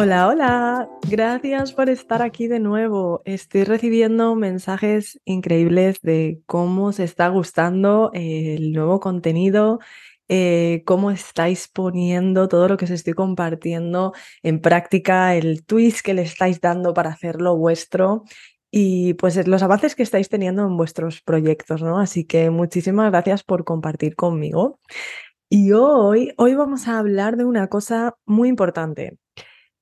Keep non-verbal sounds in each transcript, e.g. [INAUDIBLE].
Hola, hola, gracias por estar aquí de nuevo. Estoy recibiendo mensajes increíbles de cómo se está gustando el nuevo contenido, eh, cómo estáis poniendo todo lo que os estoy compartiendo en práctica, el twist que le estáis dando para hacerlo vuestro y pues los avances que estáis teniendo en vuestros proyectos, ¿no? Así que muchísimas gracias por compartir conmigo. Y hoy, hoy vamos a hablar de una cosa muy importante.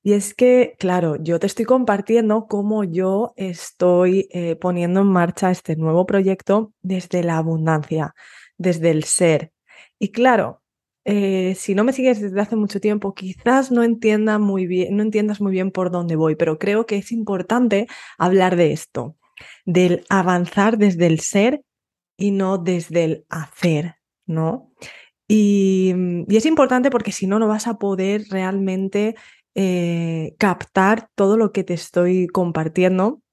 Y es que, claro, yo te estoy compartiendo cómo yo estoy eh, poniendo en marcha este nuevo proyecto desde la abundancia, desde el ser. Y claro, eh, si no me sigues desde hace mucho tiempo, quizás no entienda muy bien, no entiendas muy bien por dónde voy, pero creo que es importante hablar de esto, del avanzar desde el ser y no desde el hacer, ¿no? Y, y es importante porque si no, no vas a poder realmente eh, captar todo lo que te estoy compartiendo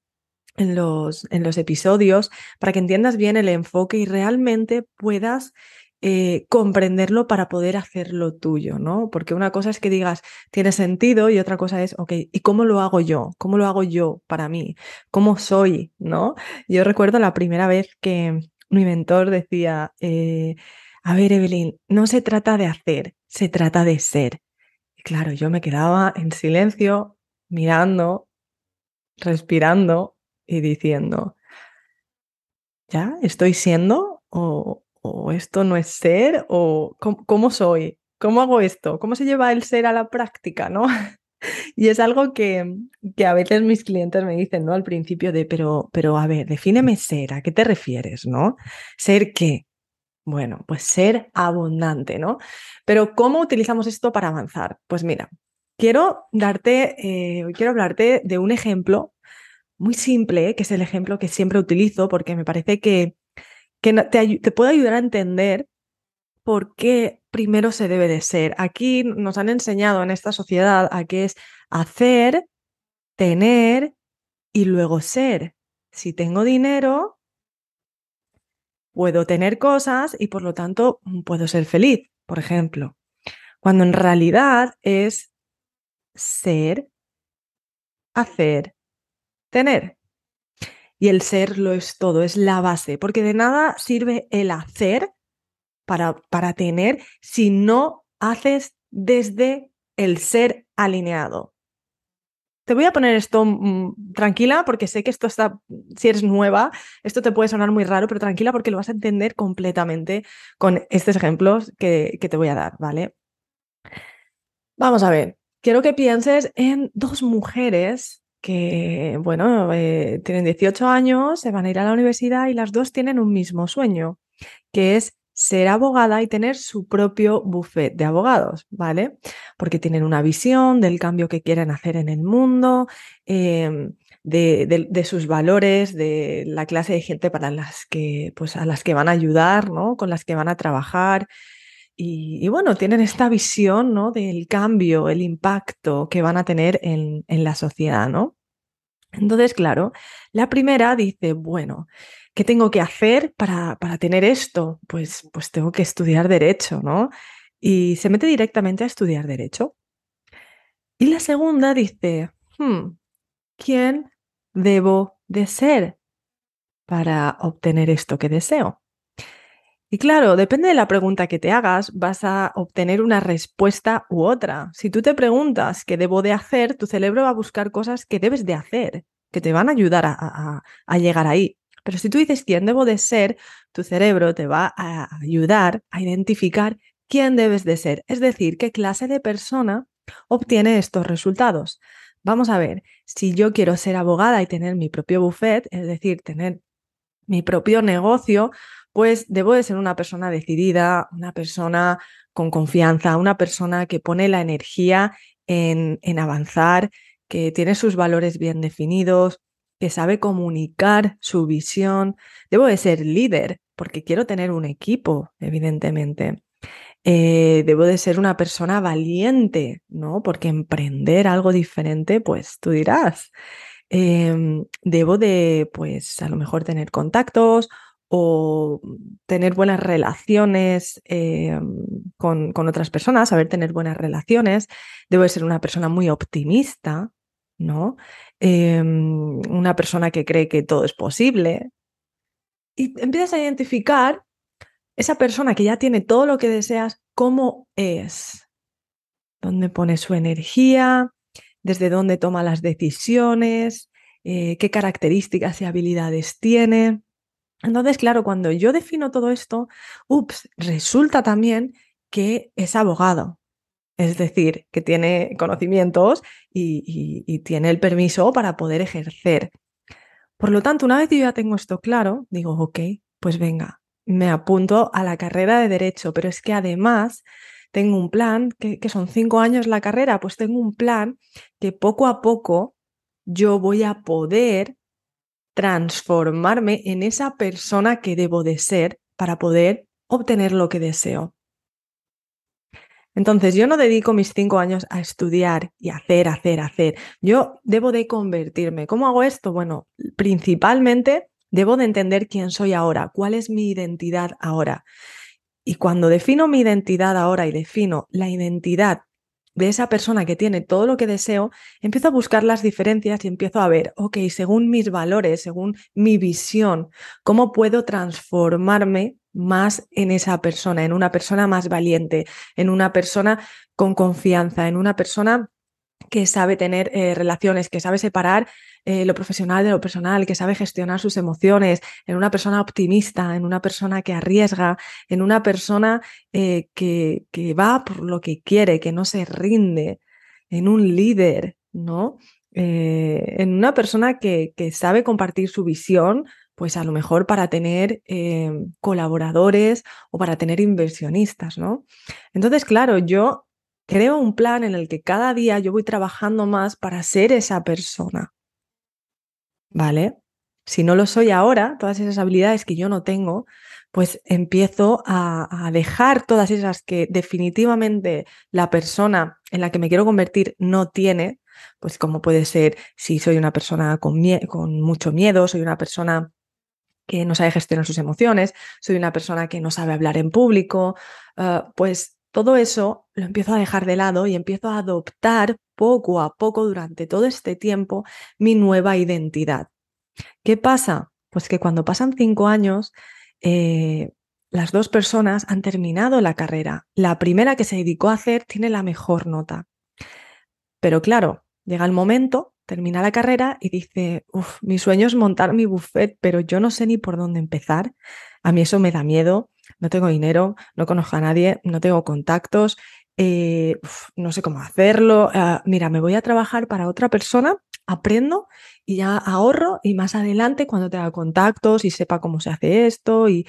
en los, en los episodios para que entiendas bien el enfoque y realmente puedas eh, comprenderlo para poder hacerlo tuyo, ¿no? Porque una cosa es que digas, tiene sentido y otra cosa es, ok, ¿y cómo lo hago yo? ¿Cómo lo hago yo para mí? ¿Cómo soy? ¿No? Yo recuerdo la primera vez que mi mentor decía, eh, a ver, Evelyn, no se trata de hacer, se trata de ser. Claro, yo me quedaba en silencio, mirando, respirando y diciendo, ¿ya estoy siendo? ¿O, esto no es ser? ¿O cómo, soy? ¿Cómo hago esto? ¿Cómo se lleva el ser a la práctica? ¿no? [LAUGHS] Y es algo que, que, a veces mis clientes me dicen, ¿no? Al principio de, pero, pero a ver, defíneme ser, ¿a qué te refieres, no? ¿Ser qué? Bueno, pues ser abundante, ¿no? Pero ¿cómo utilizamos esto para avanzar? Pues mira, quiero darte, eh, quiero hablarte de un ejemplo muy simple, que es el ejemplo que siempre utilizo porque me parece que, que te, te puede ayudar a entender por qué primero se debe de ser. Aquí nos han enseñado en esta sociedad a qué es hacer, tener y luego ser. Si tengo dinero, puedo tener cosas y por lo tanto puedo ser feliz, por ejemplo. Cuando en realidad es ser, hacer, tener. Y el ser lo es todo, es la base, porque de nada sirve el hacer para, para tener si no haces desde el ser alineado. Te voy a poner esto mm, tranquila porque sé que esto está, si eres nueva, esto te puede sonar muy raro, pero tranquila porque lo vas a entender completamente con estos ejemplos que, te voy a dar, ¿vale? Vamos a ver, quiero que pienses en dos mujeres que, bueno, eh, tienen 18 años, se van a ir a la universidad y las dos tienen un mismo sueño, que es ser abogada y tener su propio buffet de abogados, ¿vale? Porque tienen una visión del cambio que quieren hacer en el mundo, em, de, sus valores, de la clase de gente para las que, pues, a las que van a ayudar, ¿no? Con las que van a trabajar. Y, bueno, tienen esta visión, ¿no? Del cambio, el impacto que van a tener en, en la sociedad, ¿no? Entonces, claro, la primera dice, bueno, ¿qué tengo que hacer para, para tener esto? Pues, pues tengo que estudiar derecho, ¿no? Y se mete directamente a estudiar derecho. Y la segunda dice, hmm, ¿quién debo de ser para obtener esto que deseo? Y claro, depende de la pregunta que te hagas, vas a obtener una respuesta u otra. Si tú te preguntas qué debo de hacer, tu cerebro va a buscar cosas que debes de hacer, que te van a ayudar a, a llegar ahí. Pero si tú dices quién debo de ser, tu cerebro te va a ayudar a identificar quién debes de ser, es decir, qué clase de persona obtiene estos resultados. Vamos a ver, si yo quiero ser abogada y tener mi propio buffet, es decir, tener mi propio negocio, pues debo de ser una persona decidida, una persona con confianza, una persona que pone la energía en, en avanzar, que tiene sus valores bien definidos, que sabe comunicar su visión. Debo de ser líder porque quiero tener un equipo, evidentemente. Eh, debo de ser una persona valiente, ¿no? Porque emprender algo diferente, pues tú dirás. Em, debo de, pues a lo mejor tener contactos o tener buenas relaciones em, con, con, otras personas, saber tener buenas relaciones. Debo de ser una persona muy optimista, ¿no? Em, una persona que cree que todo es posible. Y empiezas a identificar esa persona que ya tiene todo lo que deseas, cómo es, dónde pone su energía, desde dónde toma las decisiones, eh, qué características y habilidades tiene. Entonces, claro, cuando yo defino todo esto, ups, resulta también que es abogado. Es decir, que tiene conocimientos y, tiene el permiso para poder ejercer. Por lo tanto, una vez yo ya tengo esto claro, digo, ok, pues venga, me apunto a la carrera de derecho, pero es que además tengo un plan, que, son cinco años la carrera, pues tengo un plan que poco a poco yo voy a poder transformarme en esa persona que debo de ser para poder obtener lo que deseo. Entonces, yo no dedico mis cinco años a estudiar y hacer, hacer, hacer. Yo debo de convertirme. ¿Cómo hago esto? Bueno, principalmente Debo de entender quién soy ahora, cuál es mi identidad ahora. Y cuando defino mi identidad ahora y defino la identidad de esa persona que tiene todo lo que deseo, empiezo a buscar las diferencias y empiezo a ver, ok, según mis valores, según mi visión, cómo puedo transformarme más en esa persona, en una persona más valiente, en una persona con confianza, en una persona que sabe tener eh, relaciones, que sabe separar eh, lo profesional de lo personal, que sabe gestionar sus emociones, en una persona optimista, en una persona que arriesga, en una persona eh, que, que, va por lo que quiere, que no se rinde, en un líder, ¿no? En una persona que, que, sabe compartir su visión, pues a lo mejor para tener colaboradores o para tener inversionistas, ¿no? Entonces, claro, yo creo un plan en el que cada día yo voy trabajando más para ser esa persona. ¿vale? Si no lo soy ahora, todas esas habilidades que yo no tengo, pues empiezo a, dejar todas esas que definitivamente la persona en la que me quiero convertir no tiene, pues como puede ser si soy una persona con, mucho miedo, soy una persona que no sabe gestionar sus emociones, soy una persona que no sabe hablar en público, ah, pues todo eso lo empiezo a dejar de lado y empiezo a adoptar poco a poco durante todo este tiempo mi nueva identidad. ¿Qué pasa? Pues que cuando pasan cinco años, eh, las dos personas han terminado la carrera. La primera que se dedicó a hacer tiene la mejor nota. Pero claro, llega el momento, termina la carrera y dice, uff, mi sueño es montar mi buffet, pero yo no sé ni por dónde empezar. A mí eso me da miedo no tengo dinero, no conozco a nadie, no tengo contactos, eh, no sé cómo hacerlo. Ah, mira, me voy a trabajar para otra persona, aprendo y ya ahorro y más adelante cuando tenga contactos y sepa cómo se hace esto y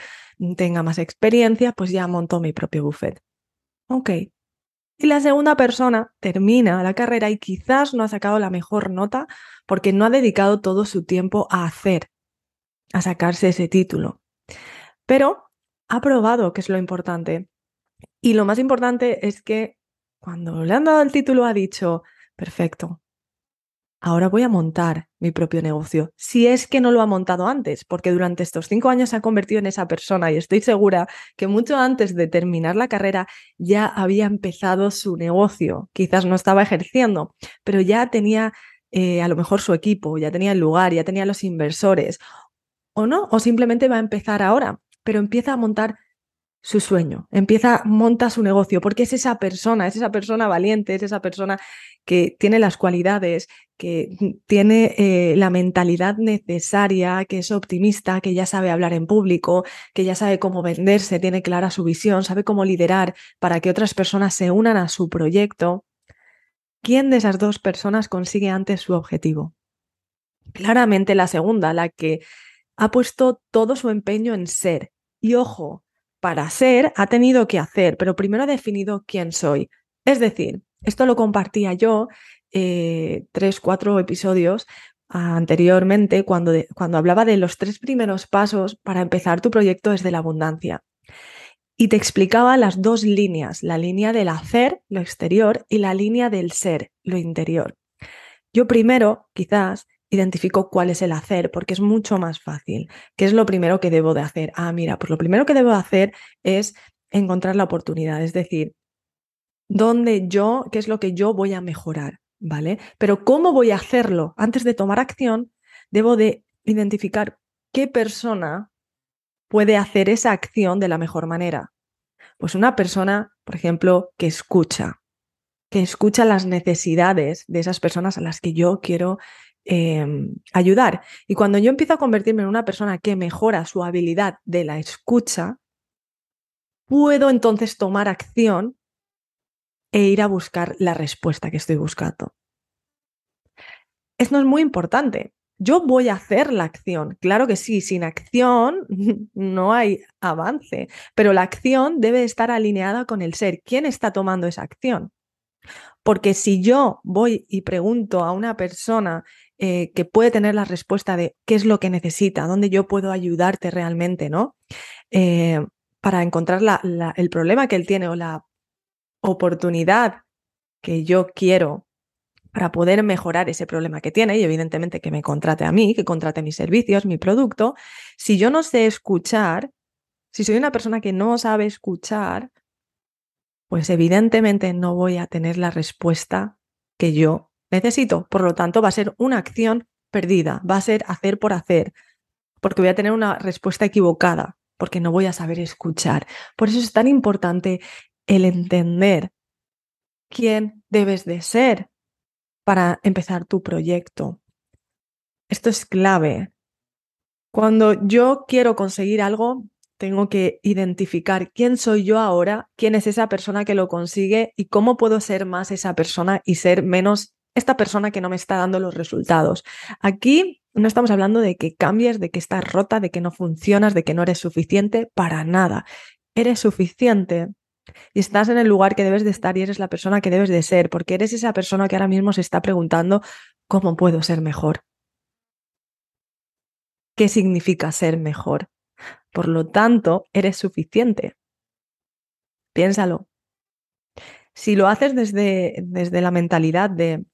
tenga más experiencia, pues ya monto mi propio buffet. Ok. Y la segunda persona termina la carrera y quizás no ha sacado la mejor nota porque no ha dedicado todo su tiempo a hacer, a sacarse ese título. Pero ha probado, que es lo importante. Y lo más importante es que cuando le han dado el título ha dicho, perfecto, ahora voy a montar mi propio negocio. Si es que no lo ha montado antes, porque durante estos cinco años se ha convertido en esa persona y estoy segura que mucho antes de terminar la carrera ya había empezado su negocio. Quizás no estaba ejerciendo, pero ya tenía eh, a lo mejor su equipo, ya tenía el lugar, ya tenía los inversores. O no, o simplemente va a empezar ahora pero empieza a montar su sueño, empieza, monta su negocio, porque es esa persona, es esa persona valiente, es esa persona que tiene las cualidades, que tiene eh, la mentalidad necesaria, que es optimista, que ya sabe hablar en público, que ya sabe cómo venderse, tiene clara su visión, sabe cómo liderar para que otras personas se unan a su proyecto. ¿Quién de esas dos personas consigue antes su objetivo? Claramente la segunda, la que ha puesto todo su empeño en ser. Y ojo, para ser ha tenido que hacer, pero primero ha definido quién soy. Es decir, esto lo compartía yo eh, tres, cuatro episodios anteriormente cuando, cuando hablaba de los tres primeros pasos para empezar tu proyecto desde la abundancia. Y te explicaba las dos líneas, la línea del hacer, lo exterior, y la línea del ser, lo interior. Yo primero, quizás, identifico cuál es el hacer, porque es mucho más fácil. ¿Qué es lo primero que debo de hacer? Ah, mira, pues lo primero que debo hacer es encontrar la oportunidad, es decir, dónde yo, qué es lo que yo voy a mejorar, ¿vale? Pero cómo voy a hacerlo antes de tomar acción, debo de identificar qué persona puede hacer esa acción de la mejor manera. Pues una persona, por ejemplo, que escucha, que escucha las necesidades de esas personas a las que yo quiero Em, ayudar. Y cuando yo empiezo a convertirme en una persona que mejora su habilidad de la escucha, puedo entonces tomar acción e ir a buscar la respuesta que estoy buscando. Esto es muy importante. Yo voy a hacer la acción. Claro que sí, sin acción [LAUGHS] no hay avance, pero la acción debe estar alineada con el ser. ¿Quién está tomando esa acción? Porque si yo voy y pregunto a una persona eh, que puede tener la respuesta de qué es lo que necesita, dónde yo puedo ayudarte realmente, ¿no? Eh, para encontrar el problema que él tiene o la oportunidad que yo quiero para poder mejorar ese problema que tiene y evidentemente que me contrate a mí, que contrate mis servicios, mi producto. Si yo no sé escuchar, si soy una persona que no sabe escuchar, pues evidentemente no voy a tener la respuesta que yo necesito. Por lo tanto, va a ser una acción perdida, va a ser hacer por hacer, porque voy a tener una respuesta equivocada, porque no voy a saber escuchar. Por eso es tan importante el entender quién debes de ser para empezar tu proyecto. Esto es clave. Cuando yo quiero conseguir algo, tengo que identificar quién soy yo ahora, quién es esa persona que lo consigue y cómo puedo ser más esa persona y ser menos esta persona que no me está dando los resultados. Aquí no estamos hablando de que cambies, de que estás rota, de que no funcionas, de que no eres suficiente, para nada. Eres suficiente y estás en el lugar que debes de estar y eres la persona que debes de ser, porque eres esa persona que ahora mismo se está preguntando cómo puedo ser mejor. ¿Qué significa ser mejor? Por lo tanto, eres suficiente. Piénsalo. Si lo haces desde, desde la mentalidad de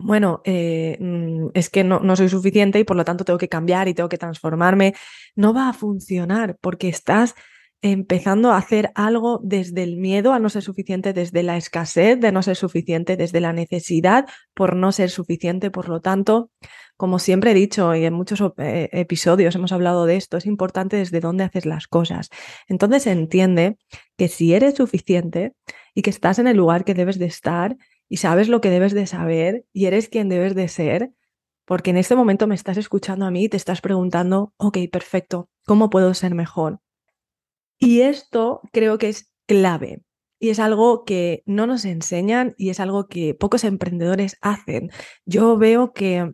bueno, eh, mm, es que no, no, soy suficiente y por lo tanto tengo que cambiar y tengo que transformarme, no va a funcionar porque estás empezando a hacer algo desde el miedo a no ser suficiente, desde la escasez de no ser suficiente, desde la necesidad por no ser suficiente. Por lo tanto, como siempre he dicho y en muchos eh, episodios hemos hablado de esto, es importante desde dónde haces las cosas. Entonces entiende que si eres suficiente y que estás en el lugar que debes de estar, y sabes lo que debes de saber y eres quien debes de ser, porque en este momento me estás escuchando a mí y te estás preguntando, ok, perfecto, ¿cómo puedo ser mejor? Y esto creo que es clave y es algo que no nos enseñan y es algo que pocos emprendedores hacen. Yo veo que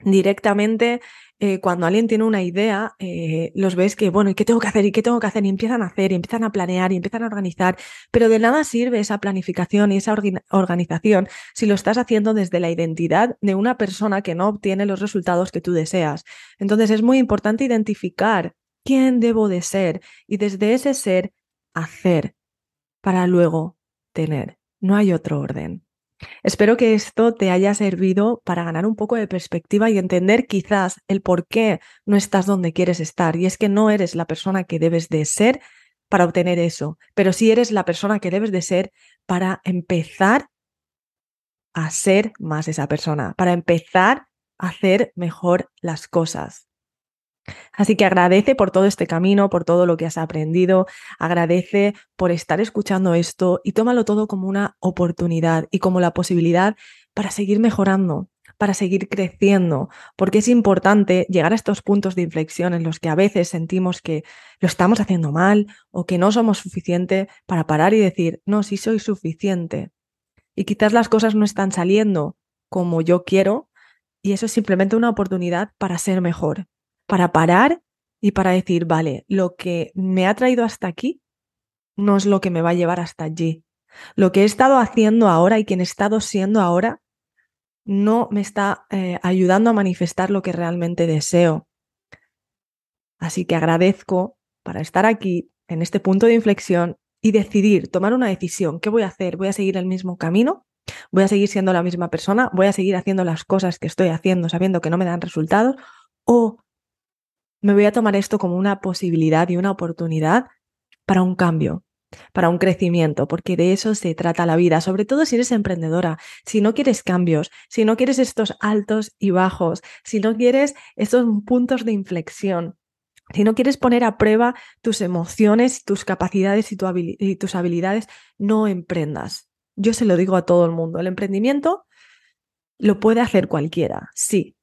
directamente eh, cuando alguien tiene una idea, eh, los ves que, bueno, ¿y qué tengo que hacer? ¿Y qué tengo que hacer? Y empiezan a hacer, y empiezan a planear, y empiezan a organizar, pero de nada sirve esa planificación y esa organización si lo estás haciendo desde la identidad de una persona que no obtiene los resultados que tú deseas. Entonces es muy importante identificar quién debo de ser y desde ese ser hacer para luego tener. No hay otro orden. Espero que esto te haya servido para ganar un poco de perspectiva y entender quizás el por qué no estás donde quieres estar. Y es que no eres la persona que debes de ser para obtener eso, pero sí eres la persona que debes de ser para empezar a ser más esa persona, para empezar a hacer mejor las cosas. Así que agradece por todo este camino, por todo lo que has aprendido, agradece por estar escuchando esto y tómalo todo como una oportunidad y como la posibilidad para seguir mejorando, para seguir creciendo, porque es importante llegar a estos puntos de inflexión en los que a veces sentimos que lo estamos haciendo mal o que no somos suficiente para parar y decir, no, sí soy suficiente. Y quizás las cosas no están saliendo como yo quiero y eso es simplemente una oportunidad para ser mejor, para parar y para decir, vale, lo que me ha traído hasta aquí no es lo que me va a llevar hasta allí. Lo que he estado haciendo ahora y quien he estado siendo ahora no me está eh, ayudando a manifestar lo que realmente deseo. Así que agradezco para estar aquí en este punto de inflexión y decidir, tomar una decisión. ¿Qué voy a hacer? ¿Voy a seguir el mismo camino? ¿Voy a seguir siendo la misma persona? ¿Voy a seguir haciendo las cosas que estoy haciendo sabiendo que no me dan resultados? ¿O me voy a tomar esto como una posibilidad y una oportunidad para un cambio, para un crecimiento, porque de eso se trata la vida, sobre todo si eres emprendedora, si no quieres cambios, si no quieres estos altos y bajos, si no quieres estos puntos de inflexión, si no quieres poner a prueba tus emociones, tus capacidades y, y tus habilidades, no emprendas. Yo se lo digo a todo el mundo, el emprendimiento lo puede hacer cualquiera, sí,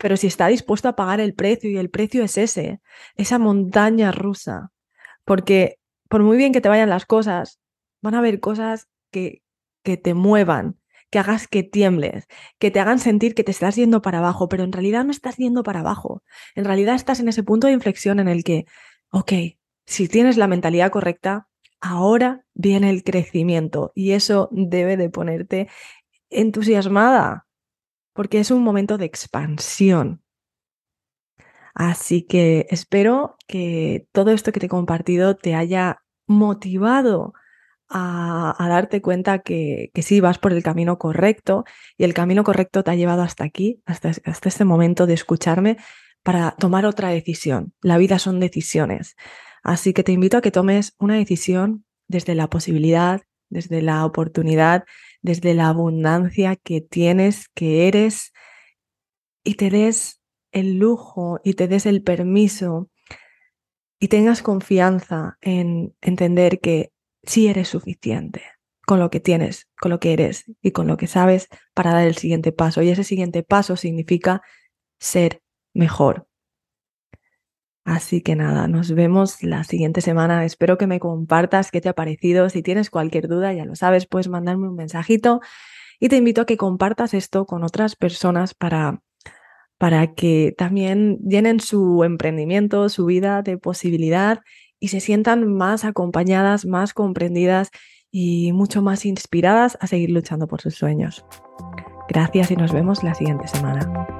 pero si está dispuesto a pagar el precio y el precio es ese, esa montaña rusa, porque por muy bien que te vayan las cosas, van a haber cosas que, que te muevan, que hagas que tiembles, que te hagan sentir que te estás yendo para abajo, pero en realidad no estás yendo para abajo. En realidad estás en ese punto de inflexión en el que, ok, si tienes la mentalidad correcta, ahora viene el crecimiento y eso debe de ponerte entusiasmada, porque es un momento de expansión. Así que espero que todo esto que te he compartido te haya motivado a, darte cuenta que, que, sí vas por el camino correcto y el camino correcto te ha llevado hasta aquí, hasta, hasta este momento de escucharme para tomar otra decisión. La vida son decisiones. Así que te invito a que tomes una decisión desde la posibilidad, desde la oportunidad, desde la abundancia que tienes, que eres, y te des el lujo y te des el permiso y tengas confianza en entender que sí eres suficiente con lo que tienes, con lo que eres y con lo que sabes para dar el siguiente paso. Y ese siguiente paso significa ser mejor. Así que nada, nos vemos la siguiente semana. Espero que me compartas qué te ha parecido. Si tienes cualquier duda, ya lo sabes, puedes mandarme un mensajito y te invito a que compartas esto con otras personas para, para que también llenen su emprendimiento, su vida de posibilidad y se sientan más acompañadas, más comprendidas y mucho más inspiradas a seguir luchando por sus sueños. Gracias y nos vemos la siguiente semana.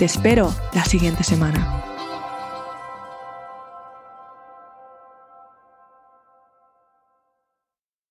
Te espero la siguiente semana.